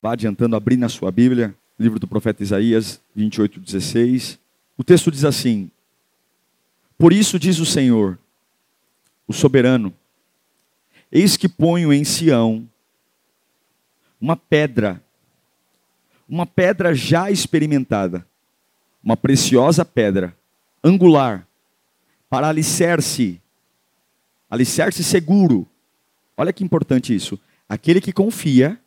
Vá adiantando, abrindo a sua Bíblia, livro do profeta Isaías 28, 16. O texto diz assim: Por isso diz o Senhor, o soberano, eis que ponho em Sião uma pedra, uma pedra já experimentada, uma preciosa pedra, angular, para alicerce, alicerce seguro. Olha que importante isso. Aquele que confia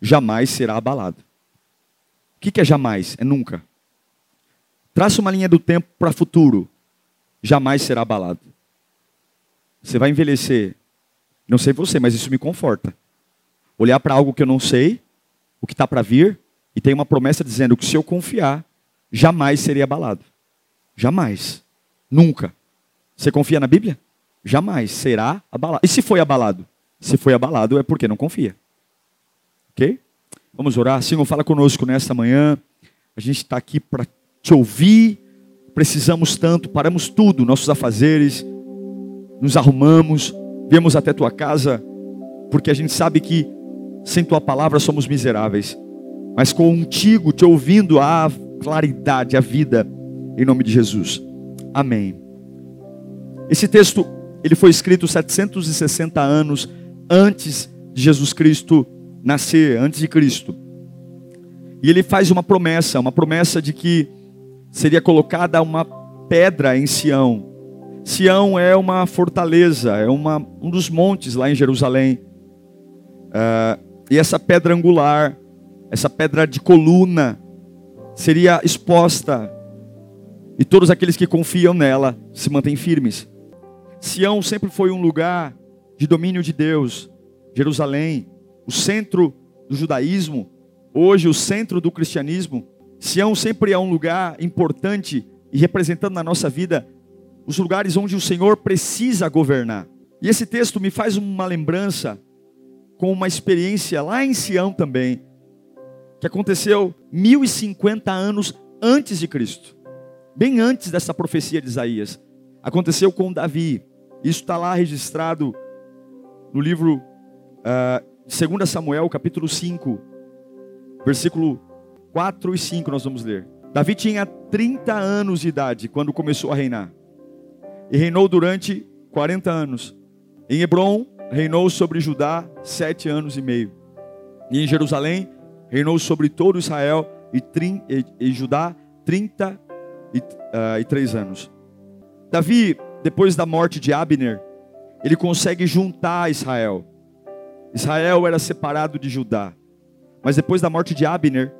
jamais será abalado. O que é jamais? É nunca. Traça uma linha do tempo para futuro. Jamais será abalado. Você vai envelhecer. Não sei você, mas isso me conforta olhar para algo que eu não sei, o que está para vir, e tem uma promessa dizendo que se eu confiar, jamais serei abalado. Jamais. Nunca. Você confia na Bíblia? Jamais será abalado. E se foi abalado? Se foi abalado é porque não confia. Ok? Vamos orar. Senhor, fala conosco nesta manhã. A gente está aqui para te ouvir. Precisamos tanto, paramos tudo, nossos afazeres, nos arrumamos, viemos até tua casa, porque a gente sabe que sem tua palavra somos miseráveis. Mas contigo, te ouvindo, há claridade, a vida, em nome de Jesus. Amém. Esse texto, ele foi escrito 760 anos antes de Jesus Cristo nascer, antes de Cristo. E ele faz uma promessa, uma promessa de que seria colocada uma pedra em Sião. Sião é uma fortaleza, é uma, um dos montes lá em Jerusalém. Uh, e essa pedra angular, essa pedra de coluna, seria exposta. E todos aqueles que confiam nela se mantêm firmes. Sião sempre foi um lugar de domínio de Deus. Jerusalém, o centro do judaísmo, hoje o centro do cristianismo. Sião sempre é um lugar importante e representando na nossa vida os lugares onde o Senhor precisa governar. E esse texto me faz uma lembrança com uma experiência lá em Sião também, que aconteceu 1050 anos antes de Cristo, bem antes dessa profecia de Isaías. Aconteceu com Davi. Isso está lá registrado no livro uh, 2 Samuel, capítulo 5, versículo 4 e 5, nós vamos ler. Davi tinha 30 anos de idade quando começou a reinar. E reinou durante 40 anos. Em Hebron, reinou sobre Judá sete anos e meio. E em Jerusalém reinou sobre todo Israel e, trin, e, e Judá trinta e, uh, três anos. Davi, depois da morte de Abner, ele consegue juntar Israel. Israel era separado de Judá. Mas depois da morte de Abner,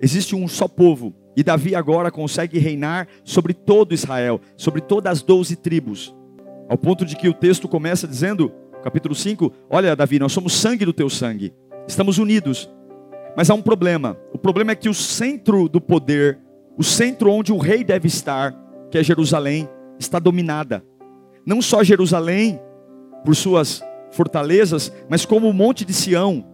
existe um só povo. E Davi agora consegue reinar sobre todo Israel, sobre todas as doze tribos. Ao ponto de que o texto começa dizendo capítulo 5, olha Davi, nós somos sangue do teu sangue, estamos unidos. Mas há um problema. O problema é que o centro do poder, o centro onde o rei deve estar, que é Jerusalém, está dominada. Não só Jerusalém, por suas fortalezas, mas como o Monte de Sião,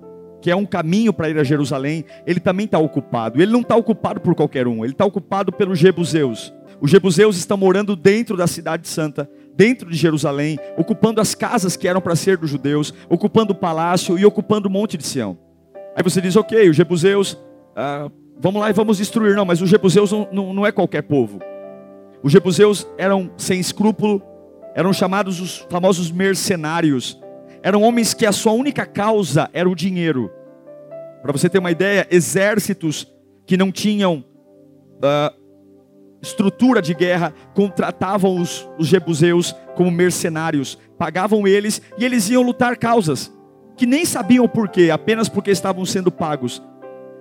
que é um caminho para ir a Jerusalém, ele também está ocupado. Ele não está ocupado por qualquer um, ele está ocupado pelos Jebuseus. Os Jebuseus estão morando dentro da cidade santa, dentro de Jerusalém, ocupando as casas que eram para ser dos judeus, ocupando o palácio e ocupando o monte de Sião. Aí você diz, ok, os jebuseus, ah, vamos lá e vamos destruir. Não, mas os jebuseus não, não, não é qualquer povo. Os jebuseus eram sem escrúpulo, eram chamados os famosos mercenários. Eram homens que a sua única causa era o dinheiro. Para você ter uma ideia, exércitos que não tinham uh, estrutura de guerra, contratavam os, os jebuseus como mercenários, pagavam eles e eles iam lutar causas que nem sabiam o porquê, apenas porque estavam sendo pagos.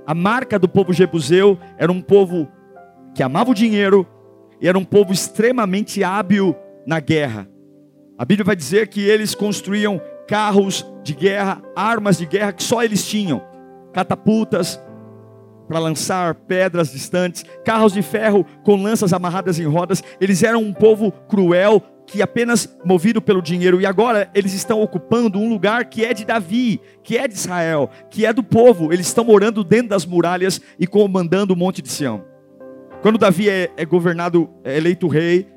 A marca do povo jebuseu era um povo que amava o dinheiro e era um povo extremamente hábil na guerra. A Bíblia vai dizer que eles construíam carros de guerra, armas de guerra que só eles tinham, catapultas, para lançar pedras distantes, carros de ferro com lanças amarradas em rodas. Eles eram um povo cruel, que apenas movido pelo dinheiro, e agora eles estão ocupando um lugar que é de Davi, que é de Israel, que é do povo. Eles estão morando dentro das muralhas e comandando o monte de Sião. Quando Davi é, é governado, é eleito rei,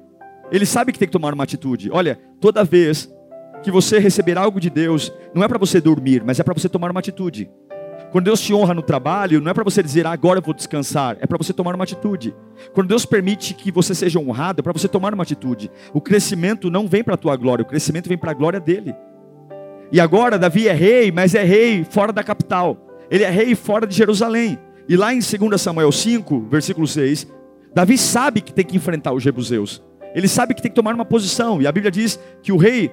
ele sabe que tem que tomar uma atitude. Olha, toda vez que você receber algo de Deus, não é para você dormir, mas é para você tomar uma atitude. Quando Deus te honra no trabalho, não é para você dizer ah, agora eu vou descansar, é para você tomar uma atitude. Quando Deus permite que você seja honrado, é para você tomar uma atitude. O crescimento não vem para a tua glória, o crescimento vem para a glória dele. E agora Davi é rei, mas é rei fora da capital. Ele é rei fora de Jerusalém. E lá em 2 Samuel 5, versículo 6, Davi sabe que tem que enfrentar os jebuseus. Ele sabe que tem que tomar uma posição. E a Bíblia diz que o rei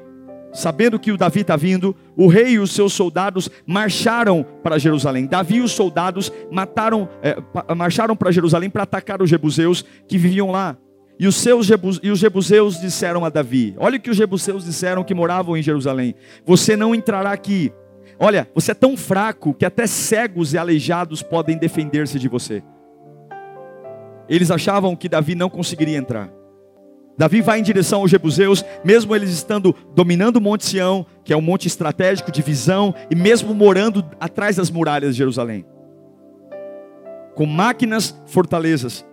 sabendo que o Davi está vindo, o rei e os seus soldados marcharam para Jerusalém. Davi e os soldados mataram, é, marcharam para Jerusalém para atacar os jebuseus que viviam lá. E os, seus jebus, e os jebuseus disseram a Davi: Olha o que os jebuseus disseram que moravam em Jerusalém: Você não entrará aqui. Olha, você é tão fraco que até cegos e aleijados podem defender-se de você. Eles achavam que Davi não conseguiria entrar. Davi vai em direção aos Jebuseus, mesmo eles estando dominando o Monte Sião, que é um monte estratégico de visão, e mesmo morando atrás das muralhas de Jerusalém. Com máquinas, fortalezas.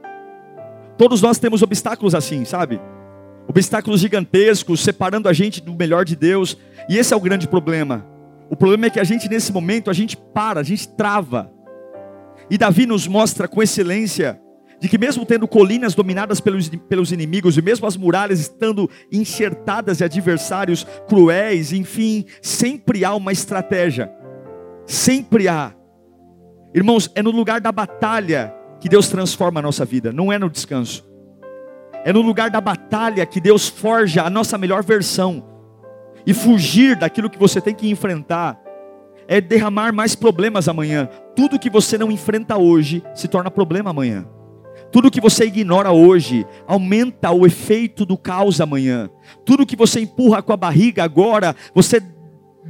Todos nós temos obstáculos assim, sabe? Obstáculos gigantescos, separando a gente do melhor de Deus. E esse é o grande problema. O problema é que a gente, nesse momento, a gente para, a gente trava. E Davi nos mostra com excelência de que mesmo tendo colinas dominadas pelos, pelos inimigos, e mesmo as muralhas estando enxertadas de adversários cruéis, enfim, sempre há uma estratégia. Sempre há. Irmãos, é no lugar da batalha que Deus transforma a nossa vida, não é no descanso. É no lugar da batalha que Deus forja a nossa melhor versão. E fugir daquilo que você tem que enfrentar é derramar mais problemas amanhã. Tudo que você não enfrenta hoje se torna problema amanhã. Tudo que você ignora hoje aumenta o efeito do caos amanhã. Tudo que você empurra com a barriga agora, você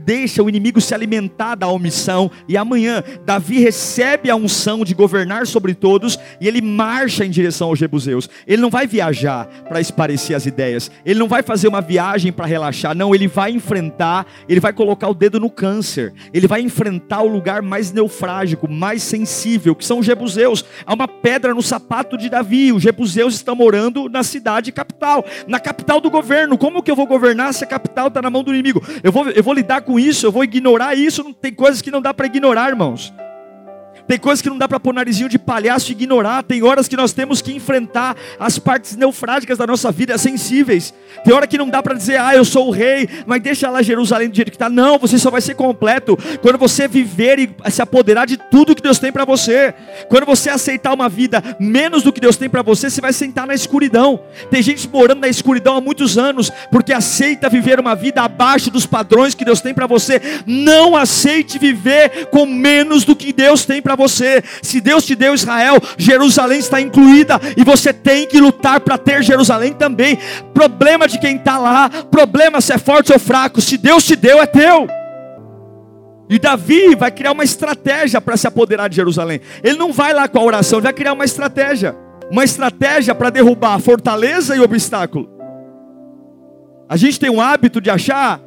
deixa o inimigo se alimentar da omissão, e amanhã Davi recebe a unção de governar sobre todos, e ele marcha em direção aos Jebuseus. Ele não vai viajar para esparecer as ideias, ele não vai fazer uma viagem para relaxar, não, ele vai enfrentar, ele vai colocar o dedo no câncer, ele vai enfrentar o lugar mais neufrágico, mais sensível, que são os Jebuseus. Há uma pedra no sapato de Davi, os Jebuseus estão morando na cidade capital, na capital do governo. Como que eu vou governar se a capital está na mão do inimigo? Eu vou, eu vou lidar com isso, eu vou ignorar isso. Não tem coisas que não dá para ignorar, irmãos. Tem coisas que não dá para pôr narizinho de palhaço e ignorar. Tem horas que nós temos que enfrentar as partes neufrágicas da nossa vida, sensíveis. Tem hora que não dá para dizer, ah, eu sou o rei, mas deixa lá Jerusalém do jeito que está. Não, você só vai ser completo quando você viver e se apoderar de tudo que Deus tem para você. Quando você aceitar uma vida menos do que Deus tem para você, você vai sentar na escuridão. Tem gente morando na escuridão há muitos anos porque aceita viver uma vida abaixo dos padrões que Deus tem para você. Não aceite viver com menos do que Deus tem para para você. Se Deus te deu Israel, Jerusalém está incluída e você tem que lutar para ter Jerusalém também. Problema de quem está lá, problema se é forte ou fraco. Se Deus te deu, é teu. E Davi vai criar uma estratégia para se apoderar de Jerusalém. Ele não vai lá com a oração, ele vai criar uma estratégia. Uma estratégia para derrubar a fortaleza e o obstáculo. A gente tem um hábito de achar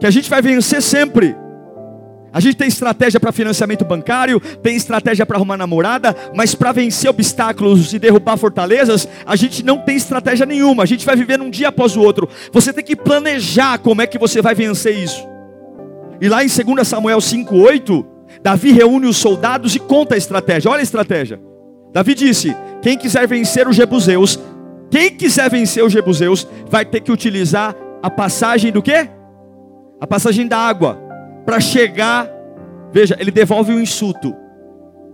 que a gente vai vencer sempre. A gente tem estratégia para financiamento bancário, tem estratégia para arrumar namorada, mas para vencer obstáculos e derrubar fortalezas, a gente não tem estratégia nenhuma. A gente vai viver um dia após o outro. Você tem que planejar como é que você vai vencer isso. E lá em 2 Samuel 5:8, Davi reúne os soldados e conta a estratégia. Olha a estratégia. Davi disse: "Quem quiser vencer os jebuseus, quem quiser vencer os jebuseus, vai ter que utilizar a passagem do quê? A passagem da água para chegar. Veja, ele devolve o insulto.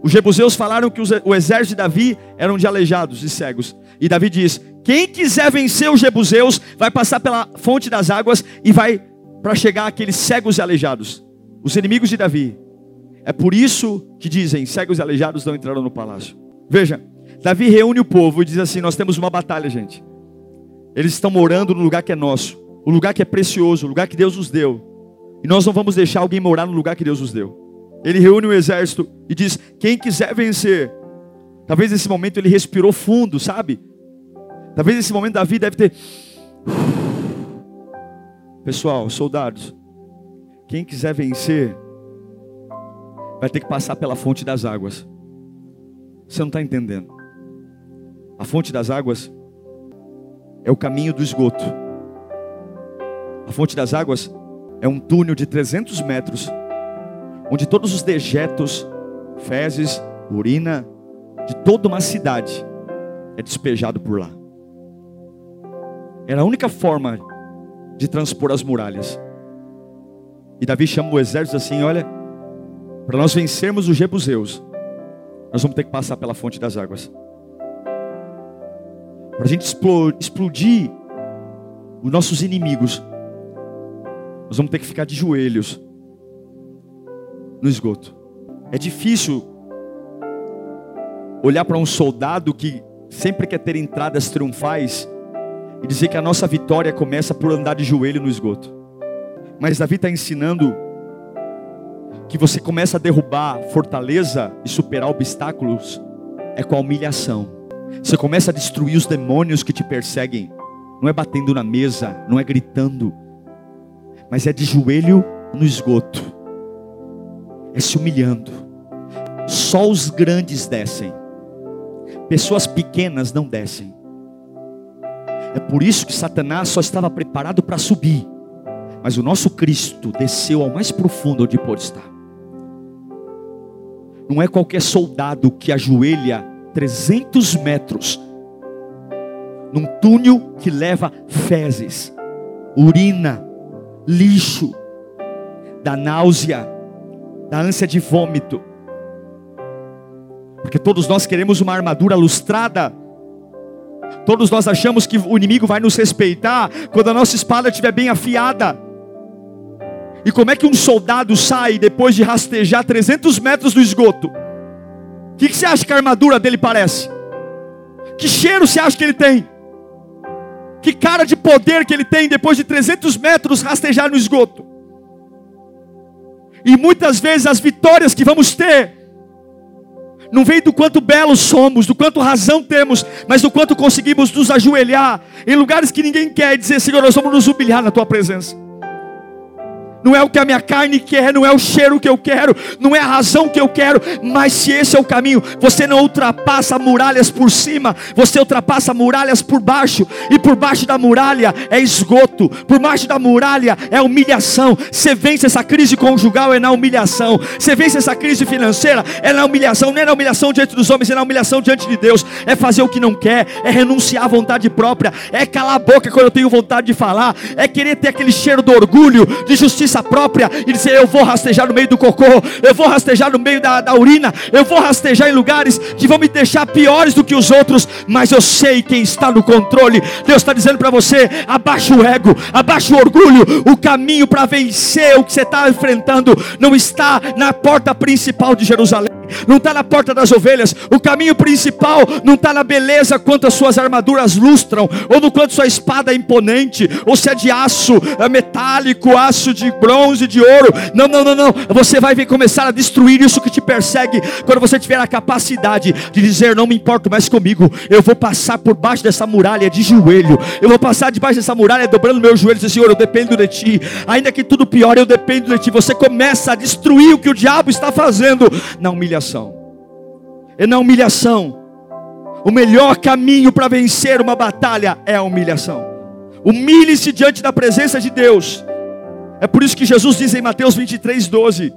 Os jebuseus falaram que o exército de Davi eram de aleijados e cegos. E Davi diz: Quem quiser vencer os jebuseus vai passar pela fonte das águas e vai para chegar aqueles cegos e aleijados, os inimigos de Davi. É por isso que dizem: cegos e aleijados não entrarão no palácio. Veja, Davi reúne o povo e diz assim: Nós temos uma batalha, gente. Eles estão morando no lugar que é nosso, o lugar que é precioso, o lugar que Deus nos deu. E nós não vamos deixar alguém morar no lugar que Deus nos deu. Ele reúne o exército e diz: Quem quiser vencer. Talvez nesse momento ele respirou fundo, sabe? Talvez nesse momento da vida deve ter. Pessoal, soldados, quem quiser vencer, vai ter que passar pela fonte das águas. Você não está entendendo. A fonte das águas é o caminho do esgoto. A fonte das águas é um túnel de 300 metros, onde todos os dejetos, fezes, urina de toda uma cidade é despejado por lá. Era a única forma de transpor as muralhas. E Davi chama o exército assim: olha, para nós vencermos os jebuseus, nós vamos ter que passar pela fonte das águas. Para a gente explodir os nossos inimigos, nós vamos ter que ficar de joelhos no esgoto. É difícil olhar para um soldado que sempre quer ter entradas triunfais e dizer que a nossa vitória começa por andar de joelho no esgoto. Mas Davi está ensinando que você começa a derrubar fortaleza e superar obstáculos é com a humilhação. Você começa a destruir os demônios que te perseguem. Não é batendo na mesa, não é gritando, mas é de joelho no esgoto, é se humilhando. Só os grandes descem, pessoas pequenas não descem. É por isso que Satanás só estava preparado para subir, mas o nosso Cristo desceu ao mais profundo onde pode estar. Não é qualquer soldado que ajoelha 300 metros num túnel que leva fezes, urina, lixo, da náusea, da ânsia de vômito. Porque todos nós queremos uma armadura lustrada. Todos nós achamos que o inimigo vai nos respeitar quando a nossa espada estiver bem afiada. E como é que um soldado sai depois de rastejar 300 metros do esgoto? O que, que você acha que a armadura dele parece? Que cheiro você acha que ele tem? Que cara de poder que ele tem depois de 300 metros rastejar no esgoto. E muitas vezes as vitórias que vamos ter não vem do quanto belos somos, do quanto razão temos, mas do quanto conseguimos nos ajoelhar em lugares que ninguém quer e dizer: Senhor, nós vamos nos humilhar na tua presença não é o que a minha carne quer, não é o cheiro que eu quero, não é a razão que eu quero, mas se esse é o caminho, você não ultrapassa muralhas por cima, você ultrapassa muralhas por baixo, e por baixo da muralha é esgoto, por baixo da muralha é humilhação. Você vence essa crise conjugal, é na humilhação, você vence essa crise financeira, é na humilhação, não é na humilhação diante dos homens, é na humilhação diante de Deus, é fazer o que não quer, é renunciar à vontade própria, é calar a boca quando eu tenho vontade de falar, é querer ter aquele cheiro do orgulho, de justiça justiça própria e dizer: Eu vou rastejar no meio do cocô, eu vou rastejar no meio da, da urina, eu vou rastejar em lugares que vão me deixar piores do que os outros, mas eu sei quem está no controle. Deus está dizendo para você: abaixa o ego, abaixa o orgulho. O caminho para vencer o que você está enfrentando não está na porta principal de Jerusalém não está na porta das ovelhas. O caminho principal não está na beleza quanto as suas armaduras lustram, ou no quanto sua espada é imponente, ou se é de aço é metálico, aço de bronze, de ouro. Não, não, não, não. Você vai começar a destruir isso que te persegue quando você tiver a capacidade de dizer: Não me importo mais comigo. Eu vou passar por baixo dessa muralha de joelho. Eu vou passar debaixo dessa muralha dobrando meus joelhos e Senhor, eu dependo de ti. Ainda que tudo pior, eu dependo de ti. Você começa a destruir o que o diabo está fazendo na humilhação. E na humilhação, o melhor caminho para vencer uma batalha é a humilhação. Humilhe-se diante da presença de Deus. É por isso que Jesus diz em Mateus 23, 12: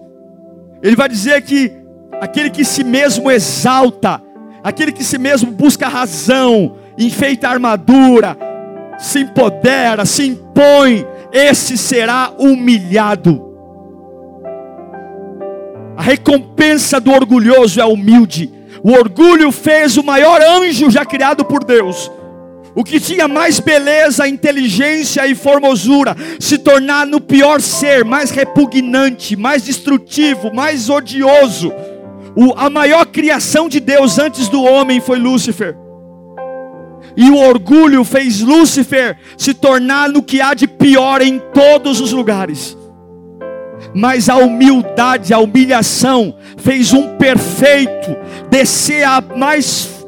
Ele vai dizer que aquele que si mesmo exalta, aquele que si mesmo busca razão, enfeita a armadura, se empodera, se impõe, esse será humilhado. A recompensa do orgulhoso é humilde. O orgulho fez o maior anjo já criado por Deus. O que tinha mais beleza, inteligência e formosura, se tornar no pior ser, mais repugnante, mais destrutivo, mais odioso. O, a maior criação de Deus antes do homem foi Lúcifer. E o orgulho fez Lúcifer se tornar no que há de pior em todos os lugares. mas a humildade, a humilhação fez um perfeito descer a mais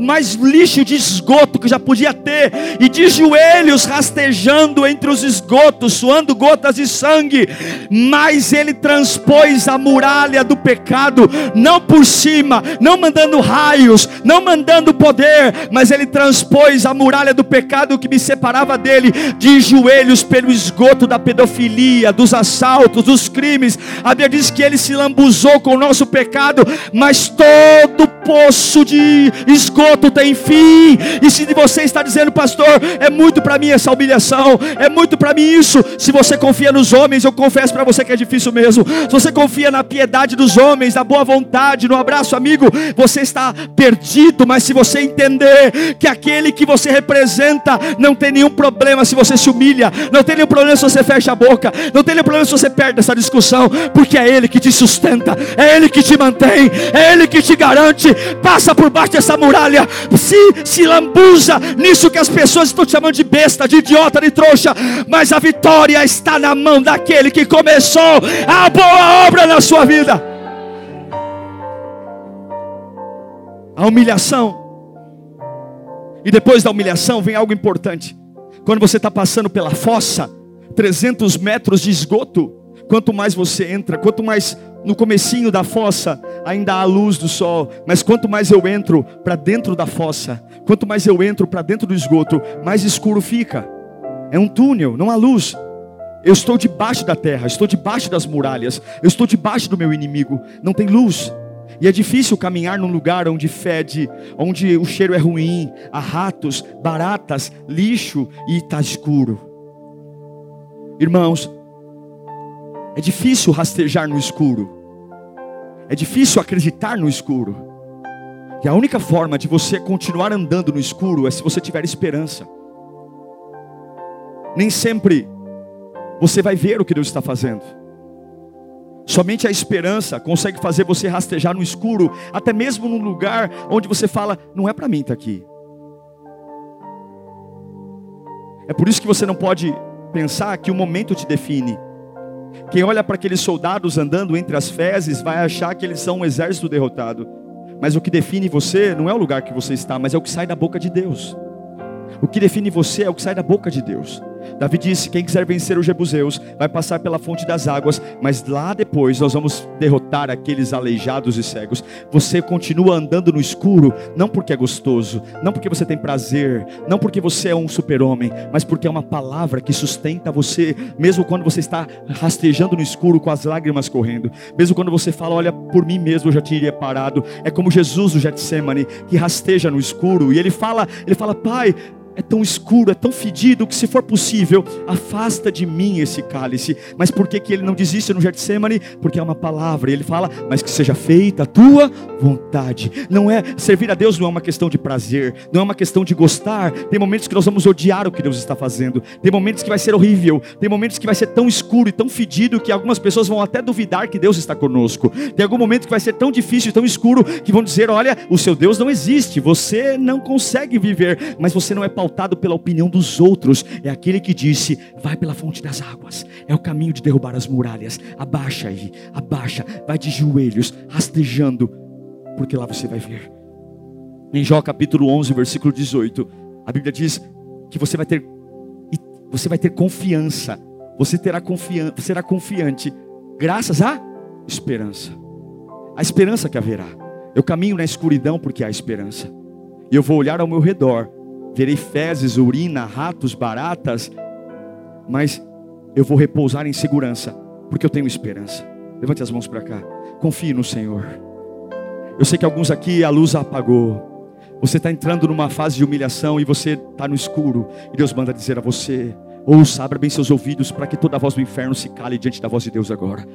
mais lixo de esgoto que já podia ter, e de joelhos rastejando entre os esgotos, suando gotas de sangue, mas ele transpôs a muralha do pecado, não por cima, não mandando raios, não mandando poder, mas ele transpôs a muralha do pecado que me separava dele, de joelhos pelo esgoto da pedofilia, dos assaltos, dos crimes. A Bíblia diz que ele se lambuzou com o nosso pecado, mas todo poço de esgoto esgoto tem fim. E se você está dizendo, pastor, é muito para mim essa humilhação, é muito para mim isso. Se você confia nos homens, eu confesso para você que é difícil mesmo. Se você confia na piedade dos homens, na boa vontade, no abraço amigo, você está perdido. Mas se você entender que aquele que você representa não tem nenhum problema se você se humilha, não tem nenhum problema se você fecha a boca, não tem nenhum problema se você perde essa discussão, porque é Ele que te sustenta, é Ele que te mantém, é Ele que te garante. Passa por baixo dessa muralha olha, se, se lambuza nisso que as pessoas estão te chamando de besta, de idiota, de trouxa, mas a vitória está na mão daquele que começou a boa obra na sua vida. A humilhação, e depois da humilhação vem algo importante. Quando você está passando pela fossa, 300 metros de esgoto, quanto mais você entra, quanto mais no comecinho da fossa ainda há luz do sol, mas quanto mais eu entro para dentro da fossa, quanto mais eu entro para dentro do esgoto, mais escuro fica. É um túnel, não há luz. Eu estou debaixo da terra, estou debaixo das muralhas, eu estou debaixo do meu inimigo, não tem luz. E é difícil caminhar num lugar onde fede, onde o cheiro é ruim, há ratos, baratas, lixo e está escuro. Irmãos, é difícil rastejar no escuro. É difícil acreditar no escuro. E a única forma de você continuar andando no escuro é se você tiver esperança. Nem sempre você vai ver o que Deus está fazendo. Somente a esperança consegue fazer você rastejar no escuro, até mesmo num lugar onde você fala: não é para mim estar aqui. É por isso que você não pode pensar que o momento te define, quem olha para aqueles soldados andando entre as fezes vai achar que eles são um exército derrotado. Mas o que define você não é o lugar que você está, mas é o que sai da boca de Deus. O que define você é o que sai da boca de Deus. Davi disse: Quem quiser vencer os jebuseus vai passar pela fonte das águas, mas lá depois nós vamos derrotar aqueles aleijados e cegos. Você continua andando no escuro, não porque é gostoso, não porque você tem prazer, não porque você é um super-homem, mas porque é uma palavra que sustenta você, mesmo quando você está rastejando no escuro com as lágrimas correndo, mesmo quando você fala: Olha, por mim mesmo eu já teria parado. É como Jesus do Getsemane que rasteja no escuro e ele fala: Ele fala, Pai é tão escuro, é tão fedido que se for possível, afasta de mim esse cálice. Mas por que, que ele não desiste no Getsemane? Porque é uma palavra, ele fala, mas que seja feita a tua vontade. Não é, servir a Deus não é uma questão de prazer, não é uma questão de gostar. Tem momentos que nós vamos odiar o que Deus está fazendo. Tem momentos que vai ser horrível, tem momentos que vai ser tão escuro e tão fedido que algumas pessoas vão até duvidar que Deus está conosco. Tem algum momento que vai ser tão difícil e tão escuro que vão dizer, olha, o seu Deus não existe, você não consegue viver, mas você não é pautado pela opinião dos outros, é aquele que disse: vai pela fonte das águas, é o caminho de derrubar as muralhas. Abaixa aí, abaixa, vai de joelhos, rastejando, porque lá você vai ver. Em Jó capítulo 11, versículo 18, a Bíblia diz que você vai ter você vai ter confiança, você terá confiança, será confiante graças à esperança. A esperança que haverá. Eu caminho na escuridão porque há esperança. E eu vou olhar ao meu redor verei fezes, urina, ratos, baratas, mas eu vou repousar em segurança, porque eu tenho esperança. Levante as mãos para cá, confie no Senhor. Eu sei que alguns aqui a luz apagou. Você está entrando numa fase de humilhação e você está no escuro. E Deus manda dizer a você: ouça, abra bem seus ouvidos para que toda a voz do inferno se cale diante da voz de Deus agora.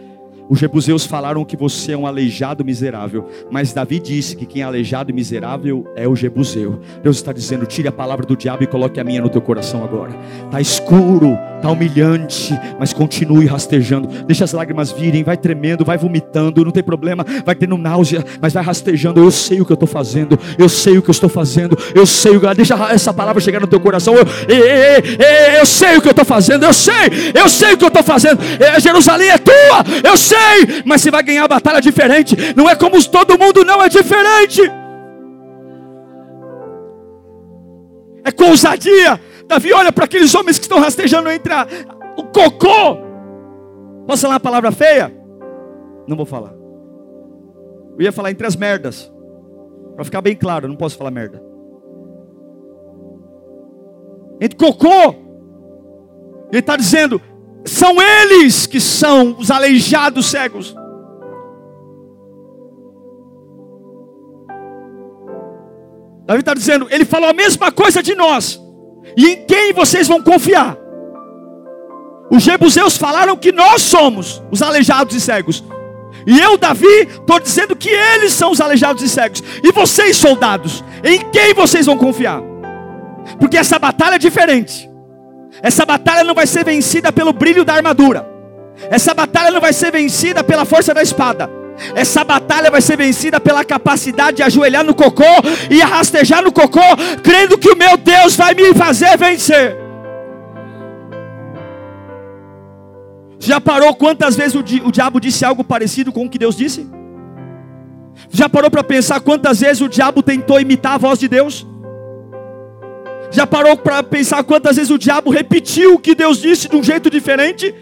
Os jebuseus falaram que você é um aleijado miserável, mas Davi disse que quem é aleijado e miserável é o jebuseu. Deus está dizendo: tire a palavra do diabo e coloque a minha no teu coração agora. Está escuro, está humilhante, mas continue rastejando. Deixa as lágrimas virem, vai tremendo, vai vomitando, não tem problema, vai tendo náusea, mas vai rastejando. Eu sei o que eu estou fazendo, eu sei o que eu estou fazendo, eu sei o que. Deixa essa palavra chegar no teu coração. Eu, eu, eu, eu sei o que eu estou fazendo, eu sei, eu sei o que eu estou fazendo. Jerusalém é tua, eu sei sei, mas você vai ganhar a batalha diferente. Não é como todo mundo, não, é diferente. É com ousadia. Davi olha para aqueles homens que estão rastejando entre a, o cocô. Posso falar uma palavra feia? Não vou falar. Eu ia falar entre as merdas. Para ficar bem claro, não posso falar merda. Entre cocô. Ele está dizendo: são eles que são os aleijados cegos. Davi está dizendo, ele falou a mesma coisa de nós. E em quem vocês vão confiar? Os jebuseus falaram que nós somos os aleijados e cegos. E eu, Davi, estou dizendo que eles são os aleijados e cegos. E vocês, soldados, em quem vocês vão confiar? Porque essa batalha é diferente. Essa batalha não vai ser vencida pelo brilho da armadura. Essa batalha não vai ser vencida pela força da espada. Essa batalha vai ser vencida pela capacidade de ajoelhar no cocô e rastejar no cocô, crendo que o meu Deus vai me fazer vencer. Já parou quantas vezes o, di o diabo disse algo parecido com o que Deus disse? Já parou para pensar quantas vezes o diabo tentou imitar a voz de Deus? Já parou para pensar quantas vezes o diabo repetiu o que Deus disse de um jeito diferente?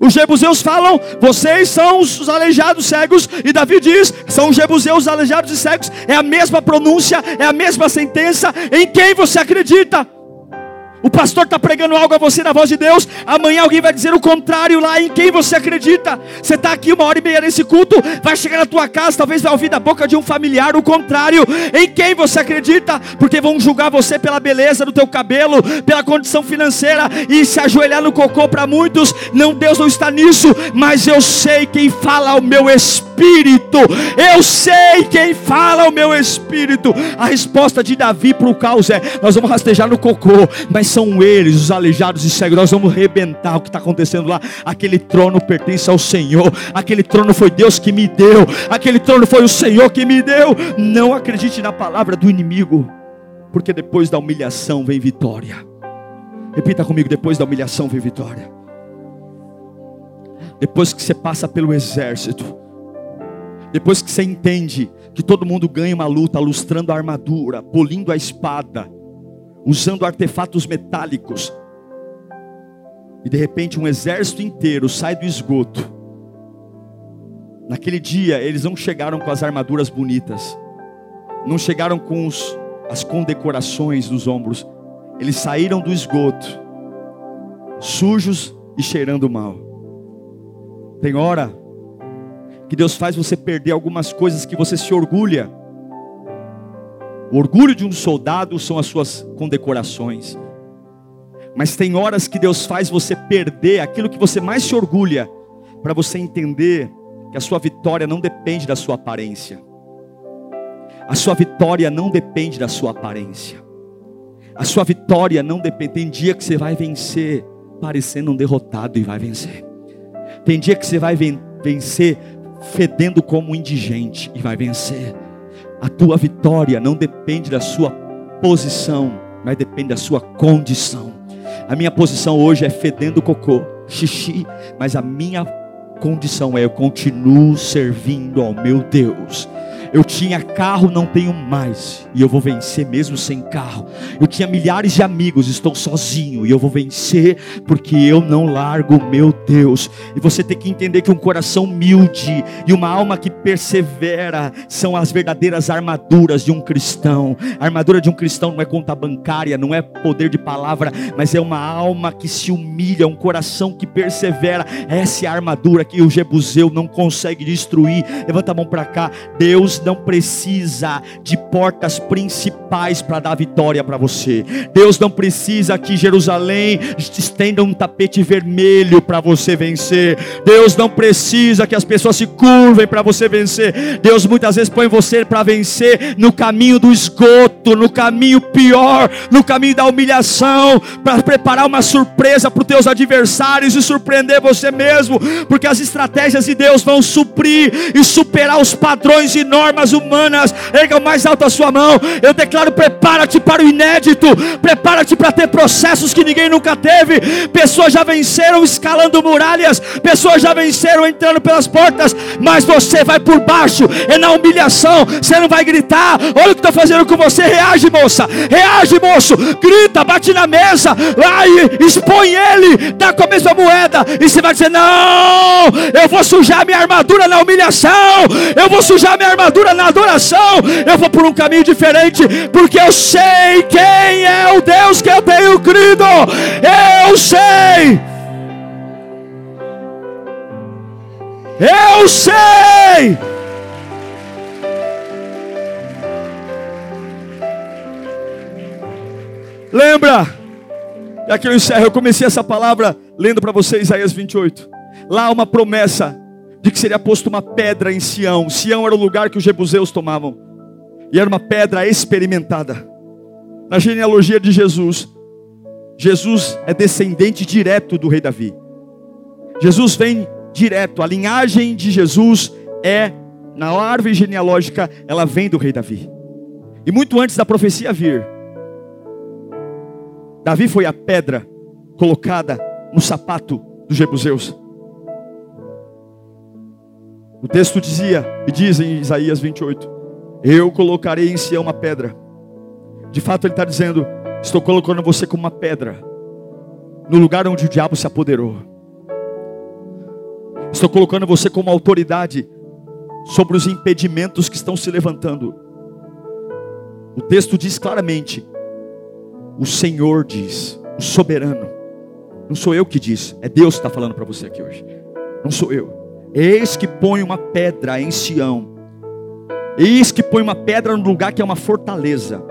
Os jebuseus falam, vocês são os aleijados cegos, e Davi diz, são os jebuseus aleijados e cegos, é a mesma pronúncia, é a mesma sentença, em quem você acredita? O pastor está pregando algo a você na voz de Deus. Amanhã alguém vai dizer o contrário lá em quem você acredita. Você está aqui uma hora e meia nesse culto, vai chegar na tua casa, talvez vai ouvir da boca de um familiar o contrário. Em quem você acredita? Porque vão julgar você pela beleza do teu cabelo, pela condição financeira e se ajoelhar no cocô para muitos. Não, Deus não está nisso, mas eu sei quem fala ao meu espírito. Eu sei quem fala ao meu espírito. A resposta de Davi para o caos é: nós vamos rastejar no cocô, mas são eles, os aleijados e cegos. Nós vamos rebentar o que está acontecendo lá. Aquele trono pertence ao Senhor. Aquele trono foi Deus que me deu. Aquele trono foi o Senhor que me deu. Não acredite na palavra do inimigo, porque depois da humilhação vem vitória. Repita comigo: depois da humilhação vem vitória. Depois que você passa pelo exército, depois que você entende que todo mundo ganha uma luta lustrando a armadura, polindo a espada, usando artefatos metálicos. E de repente um exército inteiro sai do esgoto. Naquele dia eles não chegaram com as armaduras bonitas, não chegaram com os, as condecorações nos ombros. Eles saíram do esgoto, sujos e cheirando mal. Tem hora que Deus faz você perder algumas coisas que você se orgulha o orgulho de um soldado são as suas condecorações. Mas tem horas que Deus faz você perder aquilo que você mais se orgulha, para você entender que a sua vitória não depende da sua aparência. A sua vitória não depende da sua aparência. A sua vitória não depende. Tem dia que você vai vencer parecendo um derrotado e vai vencer. Tem dia que você vai vencer fedendo como indigente e vai vencer. A tua vitória não depende da sua posição, mas depende da sua condição. A minha posição hoje é fedendo cocô, xixi, mas a minha condição é eu continuo servindo ao meu Deus. Eu tinha carro, não tenho mais. E eu vou vencer mesmo sem carro. Eu tinha milhares de amigos, estou sozinho. E eu vou vencer porque eu não largo meu Deus. E você tem que entender que um coração humilde e uma alma que persevera são as verdadeiras armaduras de um cristão. A armadura de um cristão não é conta bancária, não é poder de palavra, mas é uma alma que se humilha, um coração que persevera. Essa é a armadura que o Jebuseu não consegue destruir. Levanta a mão para cá. Deus Deus não precisa de portas principais para dar vitória para você. Deus não precisa que Jerusalém estenda um tapete vermelho para você vencer. Deus não precisa que as pessoas se curvem para você vencer. Deus muitas vezes põe você para vencer no caminho do esgoto, no caminho pior, no caminho da humilhação, para preparar uma surpresa para os teus adversários e surpreender você mesmo, porque as estratégias de Deus vão suprir e superar os padrões e normas humanas. Erga mais alto a sua mão. Eu declaro: prepara-te para o inédito, prepara-te para ter processos que ninguém nunca teve. Pessoas já venceram escalando muralhas, pessoas já venceram entrando pelas portas, mas você vai por baixo, é na humilhação. Você não vai gritar: olha o que estou fazendo com você. Reage, moça, reage, moço. Grita, bate na mesa, vai, expõe ele, dá com a mesma moeda, e você vai dizer: não, eu vou sujar minha armadura na humilhação, eu vou sujar minha armadura na adoração, eu vou por um caminho diferente, porque eu sei quem é o Deus que eu tenho crido, eu sei. Eu sei. Lembra? E aqui eu encerro. Eu comecei essa palavra lendo para vocês Isaías 28. Lá uma promessa de que seria posto uma pedra em Sião. Sião era o lugar que os jebuseus tomavam. E era uma pedra experimentada. Na genealogia de Jesus, Jesus é descendente direto do rei Davi. Jesus vem direto. A linhagem de Jesus é, na árvore genealógica, ela vem do rei Davi. E muito antes da profecia vir, Davi foi a pedra colocada no sapato dos jebuseus. O texto dizia, e diz em Isaías 28, eu colocarei em Sião uma pedra. De fato ele está dizendo, estou colocando você como uma pedra, no lugar onde o diabo se apoderou. Estou colocando você como autoridade sobre os impedimentos que estão se levantando. O texto diz claramente: o Senhor diz, o soberano. Não sou eu que diz, é Deus que está falando para você aqui hoje. Não sou eu. Eis que põe uma pedra em Sião. Eis que põe uma pedra no lugar que é uma fortaleza.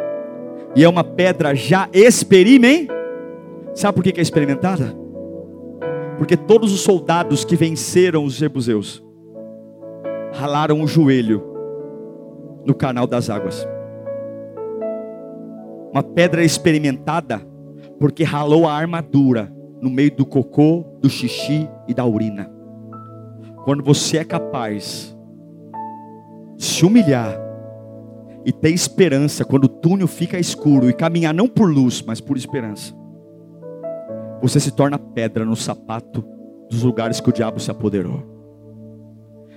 E é uma pedra já experimentada. Sabe por que é experimentada? Porque todos os soldados que venceram os jebuseus ralaram o joelho no canal das águas. Uma pedra experimentada porque ralou a armadura no meio do cocô, do xixi e da urina. Quando você é capaz de se humilhar e ter esperança quando o túnel fica escuro e caminhar não por luz, mas por esperança, você se torna pedra no sapato dos lugares que o diabo se apoderou.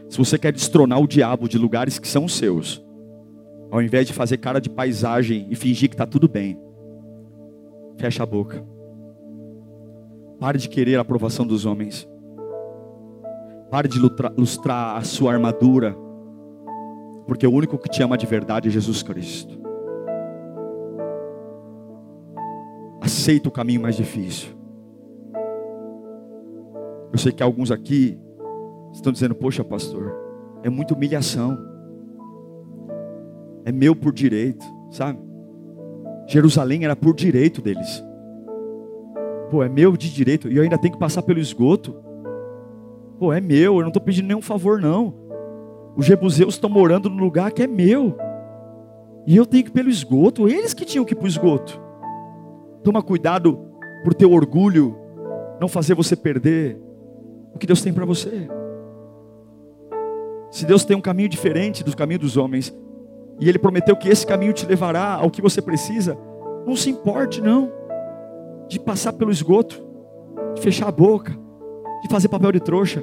Se você quer destronar o diabo de lugares que são seus, ao invés de fazer cara de paisagem e fingir que está tudo bem, fecha a boca. Pare de querer a aprovação dos homens. Pare de lustrar a sua armadura. Porque o único que te ama de verdade é Jesus Cristo. Aceita o caminho mais difícil. Eu sei que alguns aqui estão dizendo: Poxa, pastor, é muita humilhação. É meu por direito, sabe? Jerusalém era por direito deles. Pô, é meu de direito. E eu ainda tenho que passar pelo esgoto. Pô, é meu, eu não estou pedindo nenhum favor, não. Os jebuseus estão morando no lugar que é meu. E eu tenho que ir pelo esgoto. Eles que tinham que ir para o esgoto. Toma cuidado por teu orgulho não fazer você perder o que Deus tem para você. Se Deus tem um caminho diferente do caminho dos homens, e Ele prometeu que esse caminho te levará ao que você precisa, não se importe, não, de passar pelo esgoto, de fechar a boca, de fazer papel de trouxa.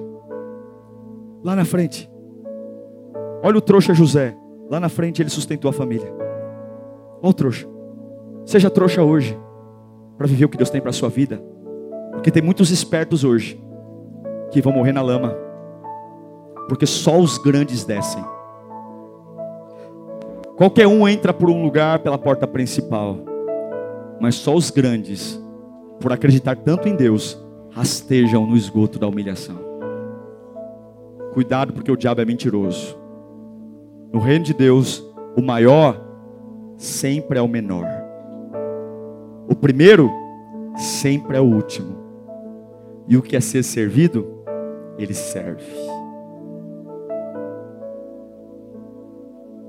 Lá na frente, olha o trouxa José, lá na frente ele sustentou a família. Olha o trouxa, seja trouxa hoje, para viver o que Deus tem para a sua vida, porque tem muitos espertos hoje que vão morrer na lama, porque só os grandes descem. Qualquer um entra por um lugar pela porta principal, mas só os grandes, por acreditar tanto em Deus, rastejam no esgoto da humilhação. Cuidado, porque o diabo é mentiroso. No reino de Deus, o maior sempre é o menor. O primeiro sempre é o último. E o que é ser servido, ele serve.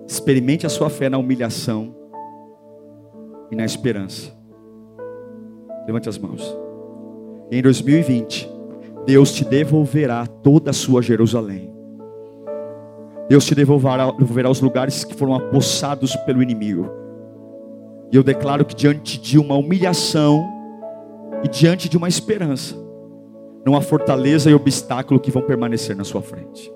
Experimente a sua fé na humilhação e na esperança. Levante as mãos. Em 2020, Deus te devolverá toda a sua Jerusalém. Deus te devolverá, devolverá os lugares que foram apossados pelo inimigo. E eu declaro que diante de uma humilhação e diante de uma esperança, não há fortaleza e obstáculo que vão permanecer na sua frente.